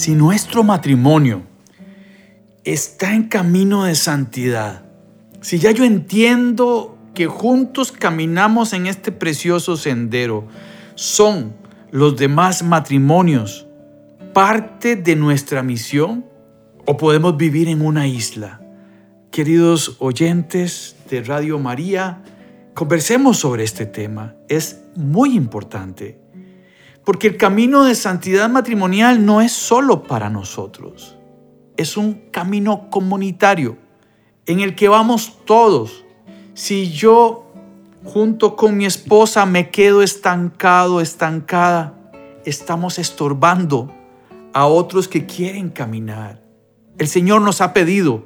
Si nuestro matrimonio está en camino de santidad, si ya yo entiendo que juntos caminamos en este precioso sendero, son los demás matrimonios parte de nuestra misión o podemos vivir en una isla. Queridos oyentes de Radio María, conversemos sobre este tema. Es muy importante. Porque el camino de santidad matrimonial no es solo para nosotros. Es un camino comunitario en el que vamos todos. Si yo junto con mi esposa me quedo estancado, estancada, estamos estorbando a otros que quieren caminar. El Señor nos ha pedido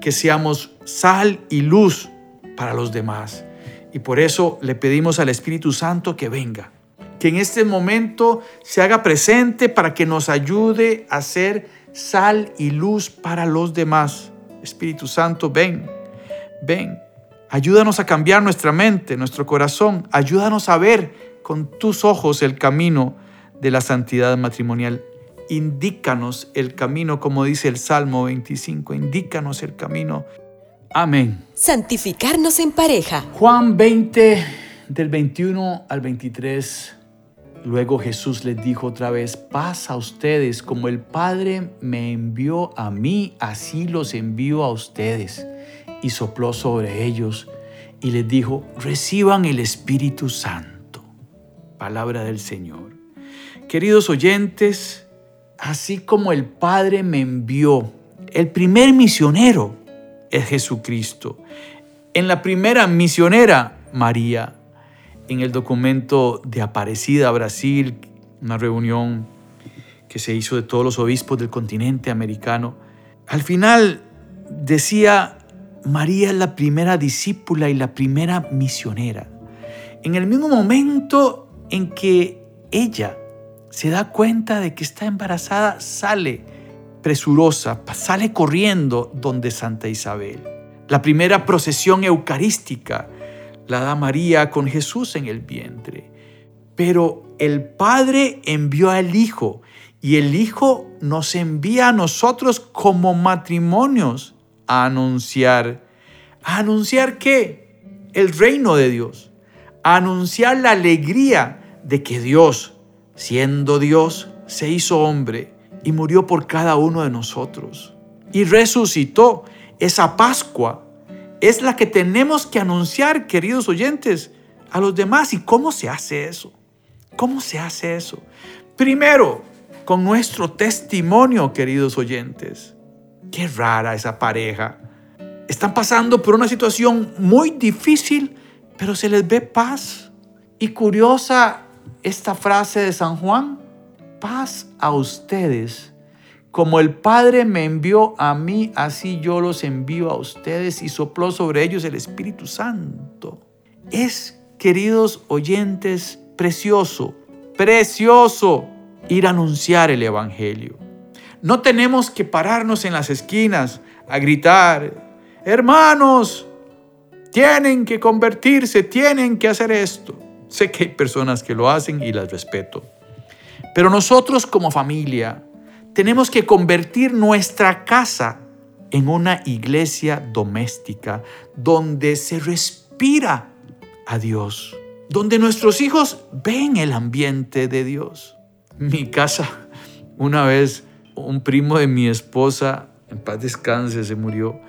que seamos sal y luz para los demás. Y por eso le pedimos al Espíritu Santo que venga que en este momento se haga presente para que nos ayude a ser sal y luz para los demás. Espíritu Santo, ven, ven. Ayúdanos a cambiar nuestra mente, nuestro corazón. Ayúdanos a ver con tus ojos el camino de la santidad matrimonial. Indícanos el camino, como dice el Salmo 25. Indícanos el camino. Amén. Santificarnos en pareja. Juan 20, del 21 al 23. Luego Jesús les dijo otra vez, paz a ustedes, como el Padre me envió a mí, así los envío a ustedes. Y sopló sobre ellos y les dijo, reciban el Espíritu Santo. Palabra del Señor. Queridos oyentes, así como el Padre me envió, el primer misionero es Jesucristo. En la primera misionera, María en el documento de Aparecida, Brasil, una reunión que se hizo de todos los obispos del continente americano. Al final decía, María es la primera discípula y la primera misionera. En el mismo momento en que ella se da cuenta de que está embarazada, sale presurosa, sale corriendo donde Santa Isabel. La primera procesión eucarística la da María con Jesús en el vientre. Pero el Padre envió al Hijo y el Hijo nos envía a nosotros como matrimonios a anunciar. ¿A anunciar qué? El reino de Dios. A anunciar la alegría de que Dios, siendo Dios, se hizo hombre y murió por cada uno de nosotros. Y resucitó esa Pascua es la que tenemos que anunciar, queridos oyentes, a los demás. ¿Y cómo se hace eso? ¿Cómo se hace eso? Primero, con nuestro testimonio, queridos oyentes. Qué rara esa pareja. Están pasando por una situación muy difícil, pero se les ve paz. Y curiosa esta frase de San Juan, paz a ustedes como el Padre me envió a mí, así yo los envío a ustedes y sopló sobre ellos el Espíritu Santo. Es, queridos oyentes, precioso, precioso ir a anunciar el Evangelio. No tenemos que pararnos en las esquinas a gritar, hermanos, tienen que convertirse, tienen que hacer esto. Sé que hay personas que lo hacen y las respeto. Pero nosotros como familia, tenemos que convertir nuestra casa en una iglesia doméstica donde se respira a Dios, donde nuestros hijos ven el ambiente de Dios. Mi casa, una vez un primo de mi esposa, en paz descanse, se murió,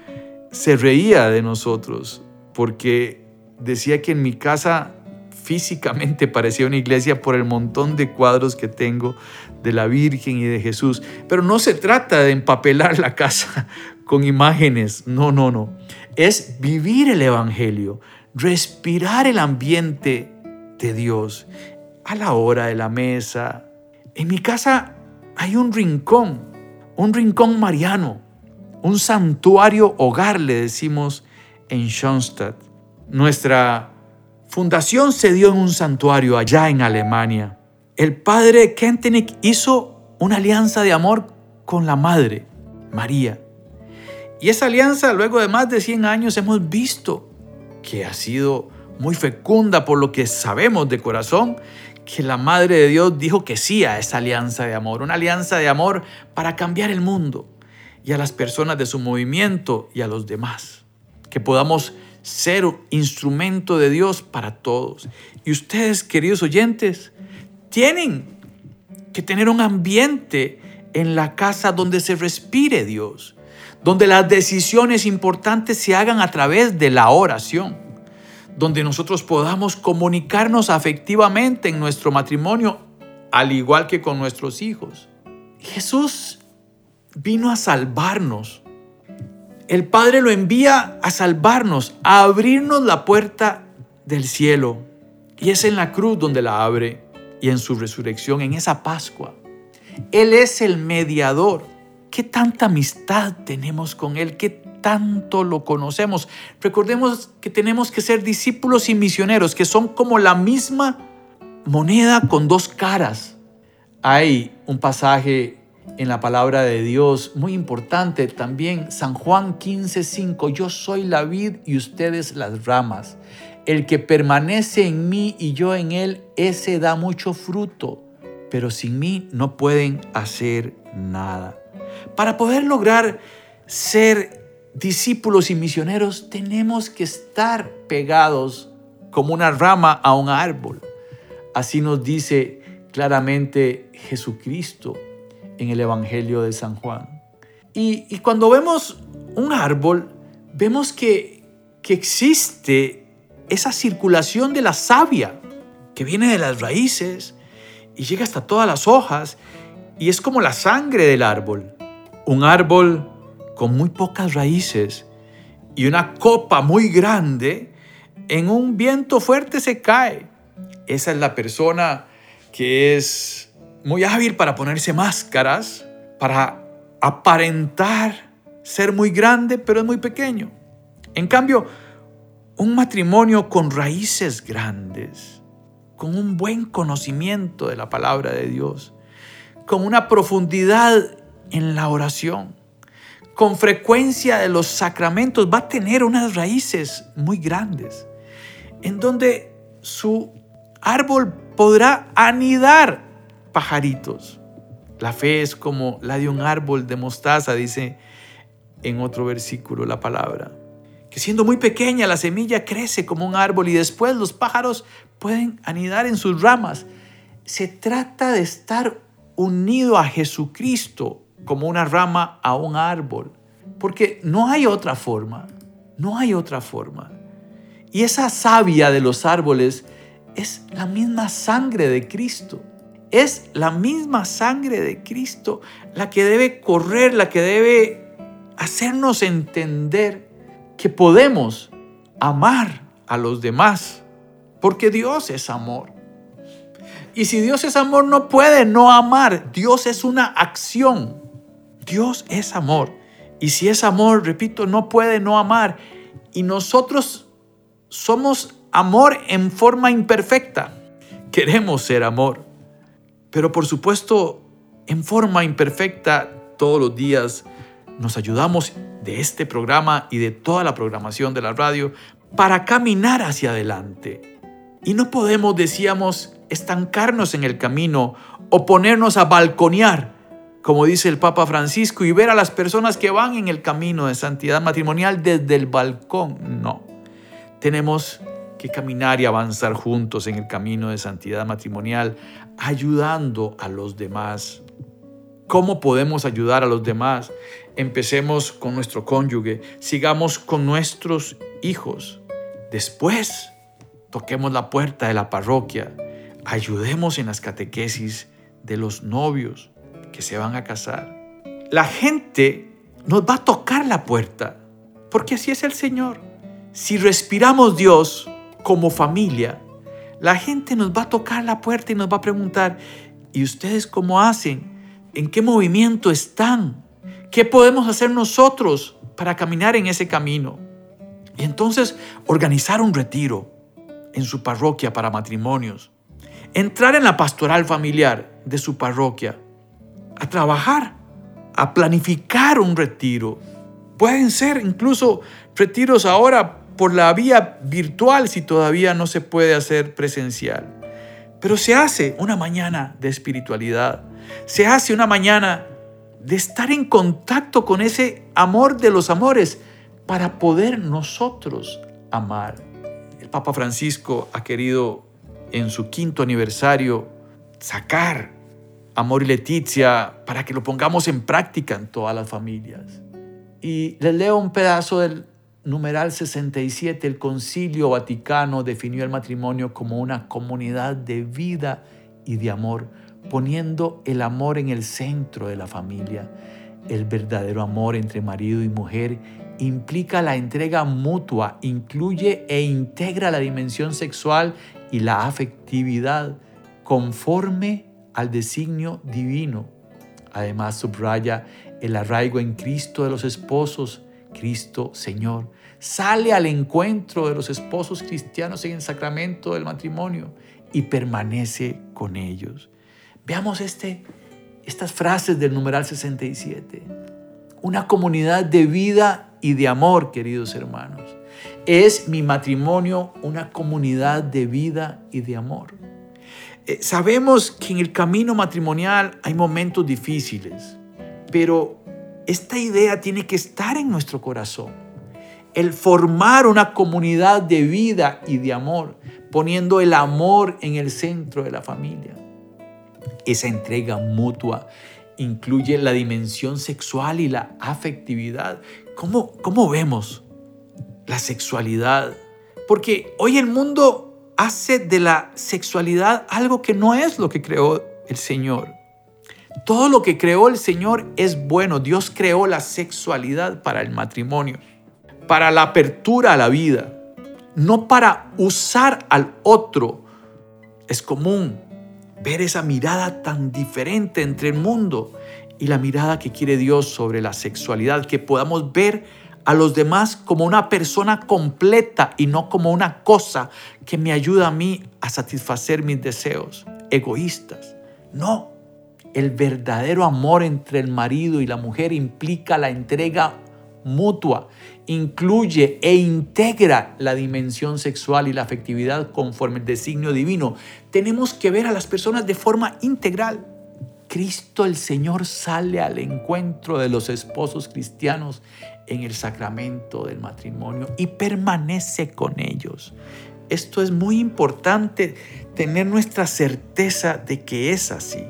se reía de nosotros porque decía que en mi casa físicamente parecía una iglesia por el montón de cuadros que tengo de la Virgen y de Jesús. Pero no se trata de empapelar la casa con imágenes, no, no, no. Es vivir el Evangelio, respirar el ambiente de Dios a la hora de la mesa. En mi casa hay un rincón, un rincón mariano, un santuario hogar, le decimos en Schoenstatt. Nuestra fundación se dio en un santuario allá en Alemania. El padre Kentenich hizo una alianza de amor con la madre, María. Y esa alianza, luego de más de 100 años, hemos visto que ha sido muy fecunda por lo que sabemos de corazón, que la Madre de Dios dijo que sí a esa alianza de amor, una alianza de amor para cambiar el mundo y a las personas de su movimiento y a los demás. Que podamos ser instrumento de Dios para todos. Y ustedes, queridos oyentes, tienen que tener un ambiente en la casa donde se respire Dios, donde las decisiones importantes se hagan a través de la oración donde nosotros podamos comunicarnos afectivamente en nuestro matrimonio, al igual que con nuestros hijos. Jesús vino a salvarnos. El Padre lo envía a salvarnos, a abrirnos la puerta del cielo. Y es en la cruz donde la abre y en su resurrección, en esa Pascua. Él es el mediador. ¿Qué tanta amistad tenemos con Él? ¿Qué tanto lo conocemos. Recordemos que tenemos que ser discípulos y misioneros, que son como la misma moneda con dos caras. Hay un pasaje en la palabra de Dios muy importante también, San Juan 15:5, yo soy la vid y ustedes las ramas. El que permanece en mí y yo en él, ese da mucho fruto, pero sin mí no pueden hacer nada. Para poder lograr ser discípulos y misioneros tenemos que estar pegados como una rama a un árbol. Así nos dice claramente Jesucristo en el Evangelio de San Juan. Y, cuando vemos un árbol, vemos que, que existe esa circulación de la savia que viene de las raíces y llega hasta todas las hojas y es como la sangre del árbol. Un árbol con muy pocas raíces y una copa muy grande, en un viento fuerte se cae. Esa es la persona que es muy hábil para ponerse máscaras, para aparentar ser muy grande, pero es muy pequeño. En cambio, un matrimonio con raíces grandes, con un buen conocimiento de la palabra de Dios, con una profundidad en la oración, con frecuencia de los sacramentos va a tener unas raíces muy grandes, en donde su árbol podrá anidar pajaritos. La fe es como la de un árbol de mostaza, dice en otro versículo la palabra. Que siendo muy pequeña la semilla crece como un árbol y después los pájaros pueden anidar en sus ramas. Se trata de estar unido a Jesucristo como una rama a un árbol. Porque no hay otra forma, no hay otra forma. Y esa savia de los árboles es la misma sangre de Cristo. Es la misma sangre de Cristo la que debe correr, la que debe hacernos entender que podemos amar a los demás. Porque Dios es amor. Y si Dios es amor, no puede no amar. Dios es una acción. Dios es amor. Y si es amor, repito, no puede no amar. Y nosotros somos amor en forma imperfecta. Queremos ser amor. Pero por supuesto, en forma imperfecta, todos los días nos ayudamos de este programa y de toda la programación de la radio para caminar hacia adelante. Y no podemos, decíamos, estancarnos en el camino o ponernos a balconear como dice el Papa Francisco, y ver a las personas que van en el camino de santidad matrimonial desde el balcón. No, tenemos que caminar y avanzar juntos en el camino de santidad matrimonial, ayudando a los demás. ¿Cómo podemos ayudar a los demás? Empecemos con nuestro cónyuge, sigamos con nuestros hijos. Después, toquemos la puerta de la parroquia, ayudemos en las catequesis de los novios, que se van a casar. La gente nos va a tocar la puerta, porque así es el Señor. Si respiramos Dios como familia, la gente nos va a tocar la puerta y nos va a preguntar, ¿y ustedes cómo hacen? ¿En qué movimiento están? ¿Qué podemos hacer nosotros para caminar en ese camino? Y entonces organizar un retiro en su parroquia para matrimonios. Entrar en la pastoral familiar de su parroquia. A trabajar, a planificar un retiro. Pueden ser incluso retiros ahora por la vía virtual si todavía no se puede hacer presencial. Pero se hace una mañana de espiritualidad. Se hace una mañana de estar en contacto con ese amor de los amores para poder nosotros amar. El Papa Francisco ha querido en su quinto aniversario sacar Amor y Leticia para que lo pongamos en práctica en todas las familias. Y les leo un pedazo del numeral 67, el Concilio Vaticano definió el matrimonio como una comunidad de vida y de amor, poniendo el amor en el centro de la familia. El verdadero amor entre marido y mujer implica la entrega mutua, incluye e integra la dimensión sexual y la afectividad conforme al designio divino. Además subraya el arraigo en Cristo de los esposos, Cristo Señor, sale al encuentro de los esposos cristianos en el sacramento del matrimonio y permanece con ellos. Veamos este, estas frases del numeral 67. Una comunidad de vida y de amor, queridos hermanos. Es mi matrimonio una comunidad de vida y de amor. Eh, sabemos que en el camino matrimonial hay momentos difíciles, pero esta idea tiene que estar en nuestro corazón. El formar una comunidad de vida y de amor, poniendo el amor en el centro de la familia. Esa entrega mutua incluye la dimensión sexual y la afectividad. ¿Cómo, cómo vemos la sexualidad? Porque hoy el mundo hace de la sexualidad algo que no es lo que creó el Señor. Todo lo que creó el Señor es bueno. Dios creó la sexualidad para el matrimonio, para la apertura a la vida, no para usar al otro. Es común ver esa mirada tan diferente entre el mundo y la mirada que quiere Dios sobre la sexualidad, que podamos ver a los demás como una persona completa y no como una cosa que me ayuda a mí a satisfacer mis deseos egoístas. No, el verdadero amor entre el marido y la mujer implica la entrega mutua, incluye e integra la dimensión sexual y la afectividad conforme el designio divino. Tenemos que ver a las personas de forma integral. Cristo el Señor sale al encuentro de los esposos cristianos en el sacramento del matrimonio y permanece con ellos. Esto es muy importante, tener nuestra certeza de que es así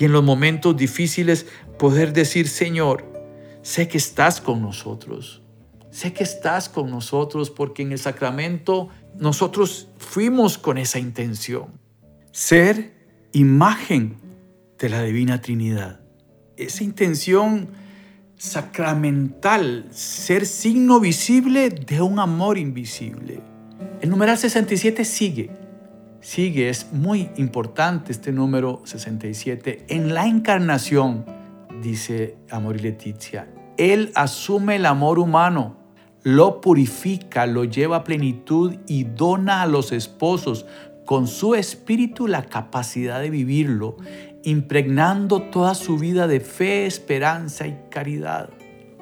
y en los momentos difíciles poder decir, Señor, sé que estás con nosotros. Sé que estás con nosotros porque en el sacramento nosotros fuimos con esa intención. Ser imagen de la Divina Trinidad. Esa intención sacramental, ser signo visible de un amor invisible. El numeral 67 sigue sigue, es muy importante este número 67. En la encarnación, dice Amor y Leticia, Él asume el amor humano, lo purifica, lo lleva a plenitud y dona a los esposos con su espíritu la capacidad de vivirlo, impregnando toda su vida de fe, esperanza y caridad.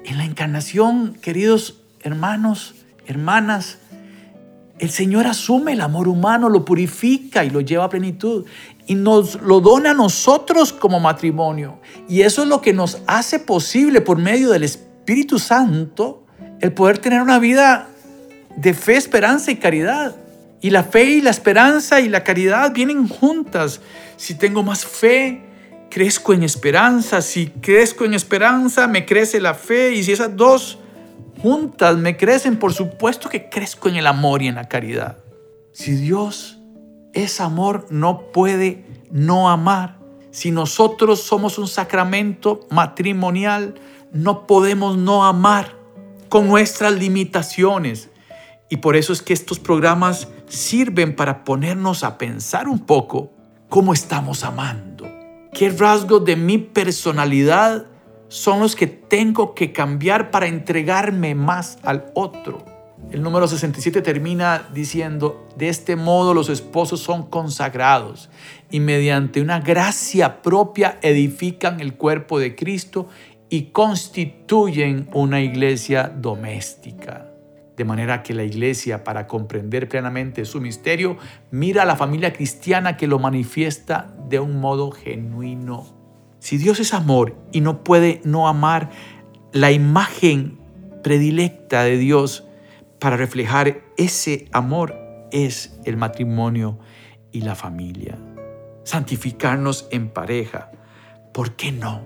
En la encarnación, queridos hermanos, hermanas, el Señor asume el amor humano, lo purifica y lo lleva a plenitud y nos lo dona a nosotros como matrimonio. Y eso es lo que nos hace posible por medio del Espíritu Santo el poder tener una vida de fe, esperanza y caridad. Y la fe y la esperanza y la caridad vienen juntas. Si tengo más fe, crezco en esperanza. Si crezco en esperanza, me crece la fe. Y si esas dos juntas me crecen, por supuesto que crezco en el amor y en la caridad. Si Dios es amor, no puede no amar. Si nosotros somos un sacramento matrimonial, no podemos no amar con nuestras limitaciones. Y por eso es que estos programas sirven para ponernos a pensar un poco cómo estamos amando. ¿Qué rasgos de mi personalidad son los que tengo que cambiar para entregarme más al otro. El número 67 termina diciendo, de este modo los esposos son consagrados y mediante una gracia propia edifican el cuerpo de Cristo y constituyen una iglesia doméstica. De manera que la iglesia, para comprender plenamente su misterio, mira a la familia cristiana que lo manifiesta de un modo genuino. Si Dios es amor y no puede no amar la imagen predilecta de Dios, para reflejar ese amor es el matrimonio y la familia. Santificarnos en pareja. ¿Por qué no?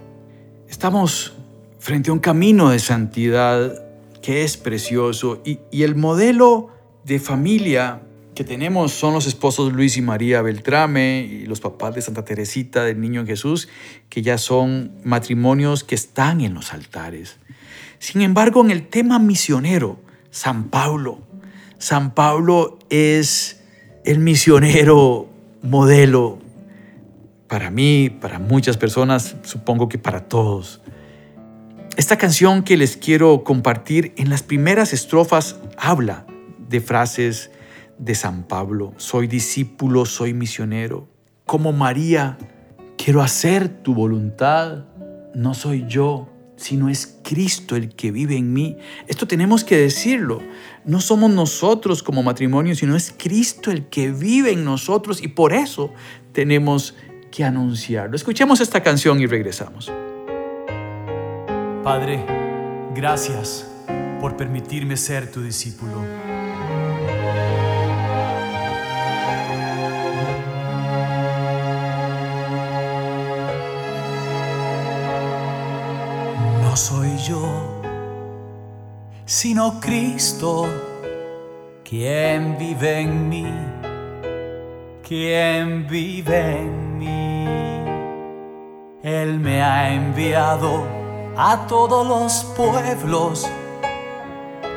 Estamos frente a un camino de santidad que es precioso y, el modelo de familia que tenemos son los esposos Luis y María Beltrame y los papás de Santa Teresita del Niño Jesús, que ya son matrimonios que están en los altares. Sin embargo, en el tema misionero, San Pablo. San Pablo es el misionero modelo para mí, para muchas personas, supongo que para todos. Esta canción que les quiero compartir en las primeras estrofas habla de frases de San Pablo. Soy discípulo, soy misionero. Como María, quiero hacer tu voluntad. No soy yo, sino es Cristo el que vive en mí. Esto tenemos que decirlo. No somos nosotros como matrimonio, sino es Cristo el que vive en nosotros y por eso tenemos que anunciarlo. Escuchemos esta canción y regresamos. Padre, gracias por permitirme ser tu discípulo. No soy yo, sino Cristo, quien vive en mí, quien vive en mí. Él me ha enviado a todos los pueblos,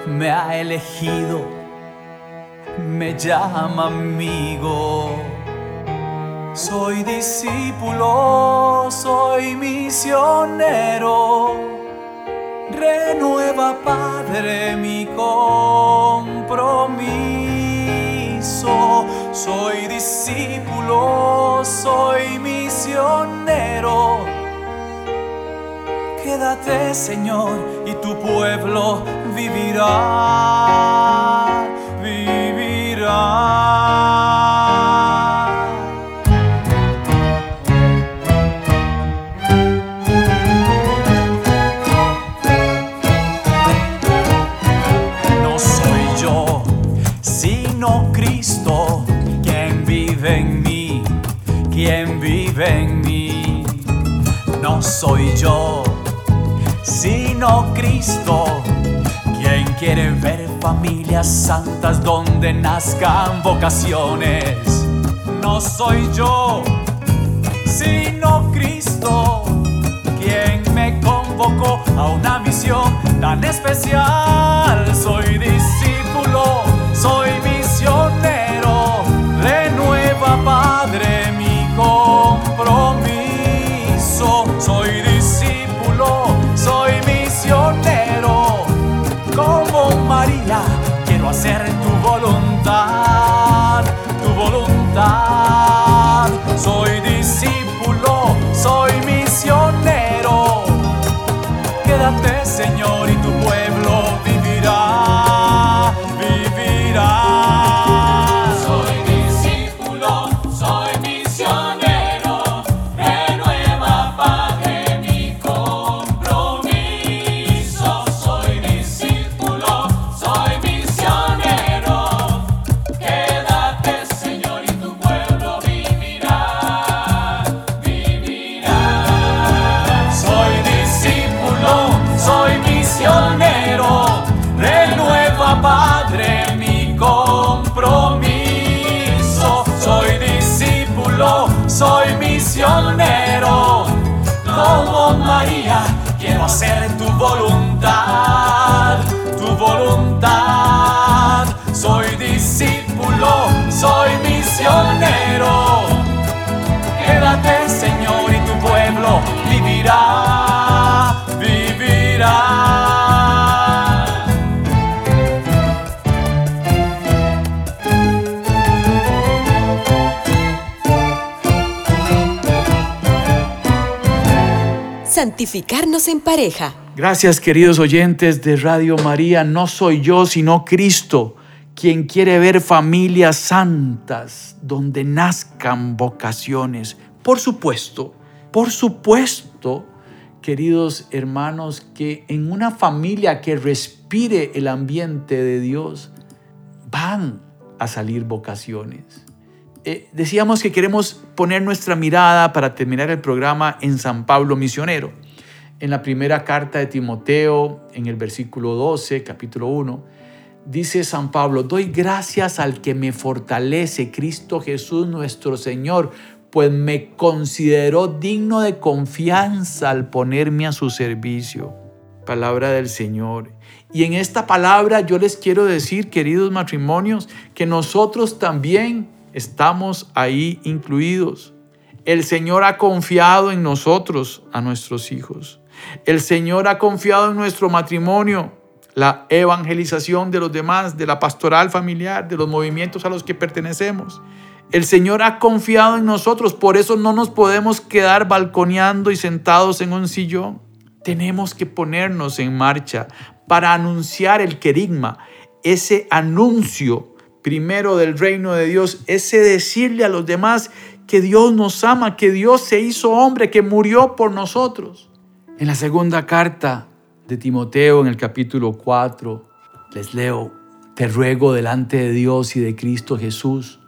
me ha elegido, me llama amigo. Soy discípulo, soy misionero Renueva, Padre, mi compromiso. Soy discípulo, soy misionero. Quédate, Señor, y tu pueblo vivirá, vivirá. En mí. No soy yo, sino Cristo, quien quiere ver familias santas donde nazcan vocaciones. No soy yo, sino Cristo, quien me convocó a una misión tan especial. Soy discípulo, hacer tu voluntad, tu voluntad. Soy discípulo, soy misionero. Santificarnos en pareja. Gracias queridos oyentes de Radio María. No soy yo, sino Cristo, quien quiere ver familias santas donde nazcan vocaciones. Por supuesto, por supuesto, queridos hermanos, que en una familia que respire el ambiente de Dios, van a salir vocaciones. Eh, decíamos que queremos poner nuestra mirada para terminar el programa en San Pablo Misionero. En la primera carta de Timoteo, en el versículo 12, capítulo 1, dice San Pablo, doy gracias al que me fortalece, Cristo Jesús nuestro Señor, pues me consideró digno de confianza al ponerme a su servicio. Palabra del Señor. Y en esta palabra yo les quiero decir, queridos matrimonios, que nosotros también estamos ahí incluidos. El Señor ha confiado en nosotros, a nuestros hijos. El Señor ha confiado en nuestro matrimonio, la evangelización de los demás, de la pastoral familiar, de los movimientos a los que pertenecemos. El Señor ha confiado en nosotros, por eso no nos podemos quedar balconeando y sentados en un sillón. Tenemos que ponernos en marcha para anunciar el querigma, ese anuncio primero del reino de Dios, ese decirle a los demás que Dios nos ama, que Dios se hizo hombre, que murió por nosotros. En la segunda carta de Timoteo, en el capítulo 4, les leo, te ruego delante de Dios y de Cristo Jesús,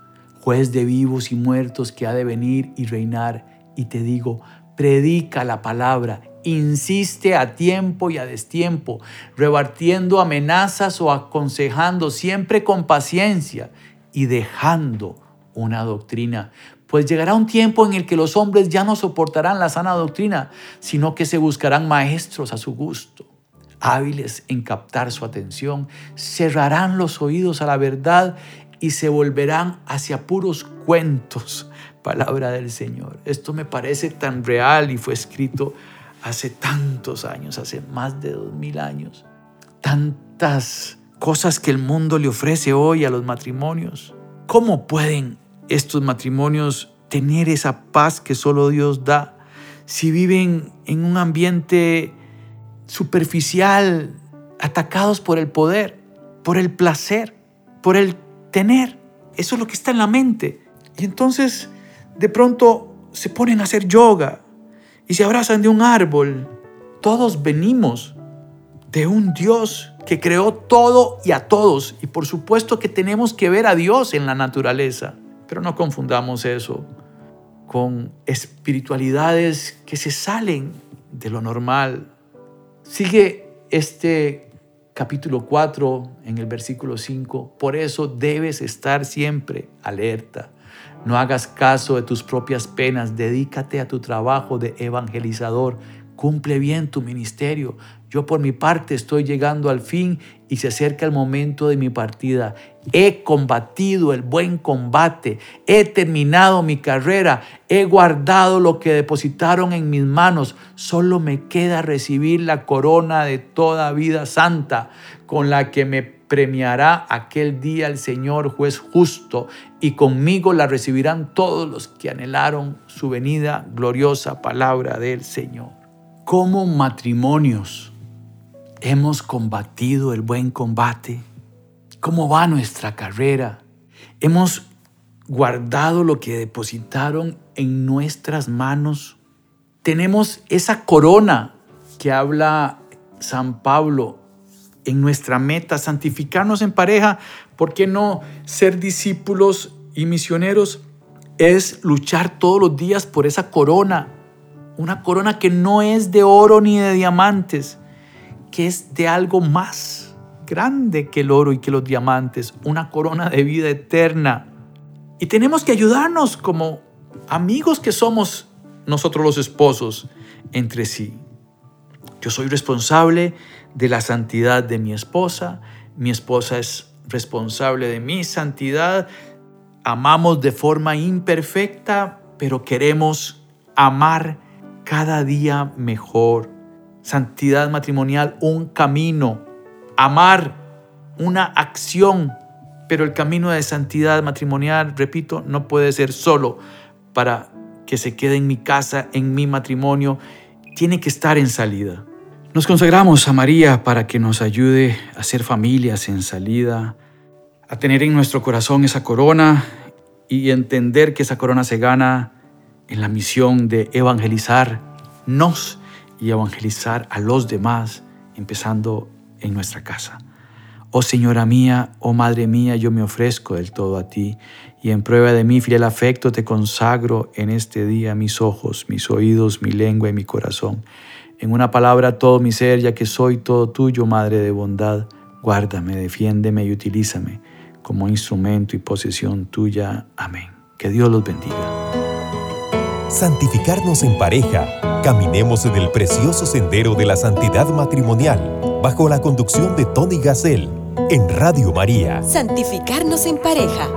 juez de vivos y muertos que ha de venir y reinar, y te digo, predica la palabra, insiste a tiempo y a destiempo, rebartiendo amenazas o aconsejando siempre con paciencia y dejando una doctrina. Pues llegará un tiempo en el que los hombres ya no soportarán la sana doctrina, sino que se buscarán maestros a su gusto, hábiles en captar su atención, cerrarán los oídos a la verdad y se volverán hacia puros cuentos. Palabra del Señor. Esto me parece tan real y fue escrito hace tantos años, hace más de dos mil años, tantas cosas que el mundo le ofrece hoy a los matrimonios. ¿Cómo pueden estos matrimonios tener esa paz que solo Dios da si viven en un ambiente superficial, atacados por el poder, por el placer, por el tener? Eso es lo que está en la mente. Y entonces de pronto se ponen a hacer yoga, y se abrazan de un árbol. Todos venimos de un Dios que creó todo y a todos. Y por supuesto que tenemos que ver a Dios en la naturaleza. Pero no confundamos eso con espiritualidades que se salen de lo normal. Sigue este capítulo 4 en el versículo 5. Por eso debes estar siempre alerta no hagas caso de tus propias penas, dedícate a tu trabajo de evangelizador, cumple bien tu ministerio. Yo por mi parte estoy llegando al fin y se acerca el momento de mi partida. He combatido el buen combate, he terminado mi carrera, he guardado lo que depositaron en mis manos. Solo me queda recibir la corona de toda vida santa con la que me premiará aquel día el Señor juez justo, y conmigo la recibirán todos los que anhelaron su venida gloriosa palabra del Señor. Como matrimonios hemos combatido el buen combate. ¿Cómo va nuestra carrera? Hemos guardado lo que depositaron en nuestras manos. Tenemos esa corona que habla San Pablo en nuestra meta, santificarnos en pareja, ¿por qué no ser discípulos y misioneros? Es luchar todos los días por esa corona, una corona que no es de oro ni de diamantes, que es de algo más grande que el oro y que los diamantes, una corona de vida eterna. Y tenemos que ayudarnos como amigos que somos nosotros los esposos entre sí. Yo soy responsable de la santidad de mi esposa, mi esposa es responsable de mi santidad, amamos de forma imperfecta, pero queremos amar cada día mejor. Santidad matrimonial, un camino, amar, una acción, pero el camino de santidad matrimonial, repito, no puede ser solo para que se quede en mi casa, en mi matrimonio tiene que estar en salida. Nos consagramos a María para que nos ayude a ser familias en salida, a tener en nuestro corazón esa corona y entender que esa corona se gana en la misión de evangelizarnos y evangelizar a los demás, empezando en nuestra casa. Oh Señora mía, oh Madre mía, yo me ofrezco del todo a ti y en prueba de mi fiel afecto te consagro en este día mis ojos, mis oídos, mi lengua y mi corazón. En una palabra todo mi ser, ya que soy todo tuyo, Madre de bondad, guárdame, defiéndeme y utilízame como instrumento y posesión tuya. Amén. Que Dios los bendiga. Santificarnos en pareja. Caminemos en el precioso sendero de la santidad matrimonial, bajo la conducción de Tony Gassel, en Radio María. Santificarnos en pareja.